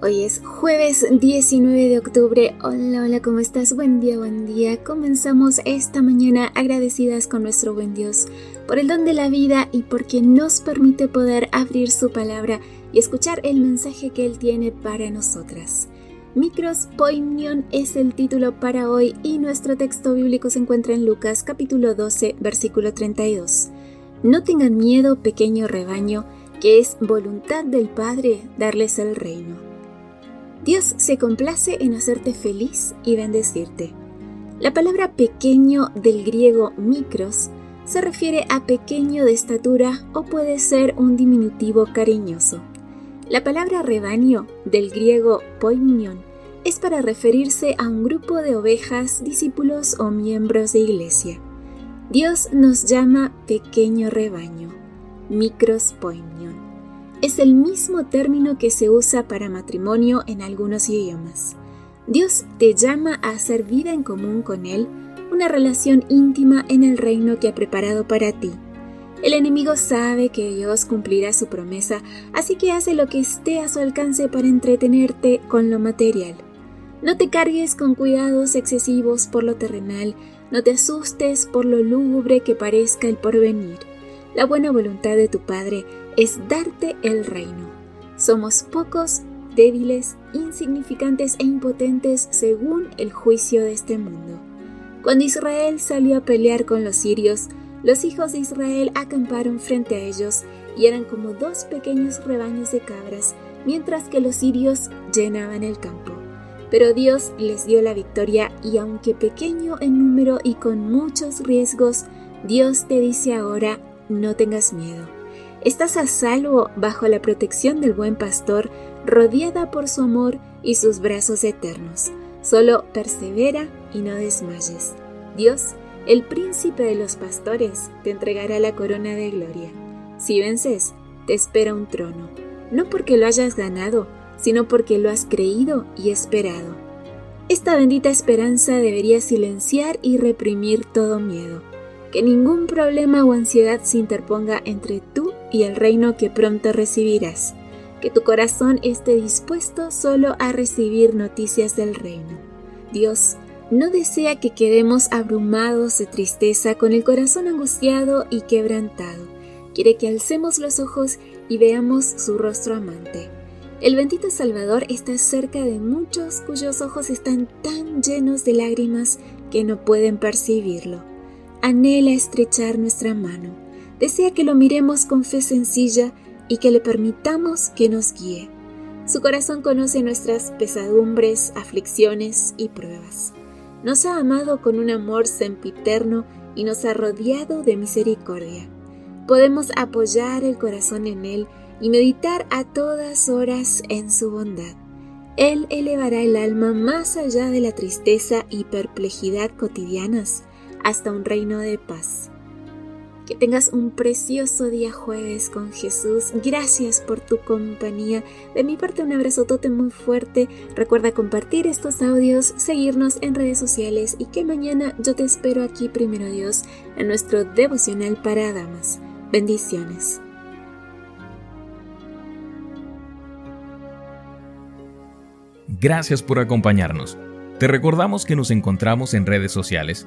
Hoy es jueves 19 de octubre. Hola, hola, ¿cómo estás? Buen día, buen día. Comenzamos esta mañana agradecidas con nuestro buen Dios por el don de la vida y porque nos permite poder abrir su palabra y escuchar el mensaje que Él tiene para nosotras. Micros Poimion es el título para hoy y nuestro texto bíblico se encuentra en Lucas capítulo 12 versículo 32. No tengan miedo, pequeño rebaño, que es voluntad del Padre darles el reino. Dios se complace en hacerte feliz y bendecirte. La palabra pequeño del griego micros se refiere a pequeño de estatura o puede ser un diminutivo cariñoso. La palabra rebaño del griego poimion es para referirse a un grupo de ovejas, discípulos o miembros de iglesia. Dios nos llama pequeño rebaño, micros poimion es el mismo término que se usa para matrimonio en algunos idiomas. Dios te llama a hacer vida en común con Él, una relación íntima en el reino que ha preparado para ti. El enemigo sabe que Dios cumplirá su promesa, así que hace lo que esté a su alcance para entretenerte con lo material. No te cargues con cuidados excesivos por lo terrenal, no te asustes por lo lúgubre que parezca el porvenir. La buena voluntad de tu Padre es darte el reino. Somos pocos, débiles, insignificantes e impotentes según el juicio de este mundo. Cuando Israel salió a pelear con los sirios, los hijos de Israel acamparon frente a ellos y eran como dos pequeños rebaños de cabras, mientras que los sirios llenaban el campo. Pero Dios les dio la victoria y aunque pequeño en número y con muchos riesgos, Dios te dice ahora, no tengas miedo. Estás a salvo bajo la protección del buen pastor, rodeada por su amor y sus brazos eternos. Solo persevera y no desmayes. Dios, el príncipe de los pastores, te entregará la corona de gloria. Si vences, te espera un trono, no porque lo hayas ganado, sino porque lo has creído y esperado. Esta bendita esperanza debería silenciar y reprimir todo miedo. Que ningún problema o ansiedad se interponga entre tú y el reino que pronto recibirás. Que tu corazón esté dispuesto solo a recibir noticias del reino. Dios no desea que quedemos abrumados de tristeza con el corazón angustiado y quebrantado. Quiere que alcemos los ojos y veamos su rostro amante. El bendito Salvador está cerca de muchos cuyos ojos están tan llenos de lágrimas que no pueden percibirlo. Anhela estrechar nuestra mano desea que lo miremos con fe sencilla y que le permitamos que nos guíe. Su corazón conoce nuestras pesadumbres, aflicciones y pruebas. Nos ha amado con un amor sempiterno y nos ha rodeado de misericordia. Podemos apoyar el corazón en Él y meditar a todas horas en su bondad. Él elevará el alma más allá de la tristeza y perplejidad cotidianas hasta un reino de paz. Que tengas un precioso día jueves con Jesús. Gracias por tu compañía. De mi parte un abrazotote muy fuerte. Recuerda compartir estos audios, seguirnos en redes sociales y que mañana yo te espero aquí primero Dios en nuestro devocional para damas. Bendiciones. Gracias por acompañarnos. Te recordamos que nos encontramos en redes sociales.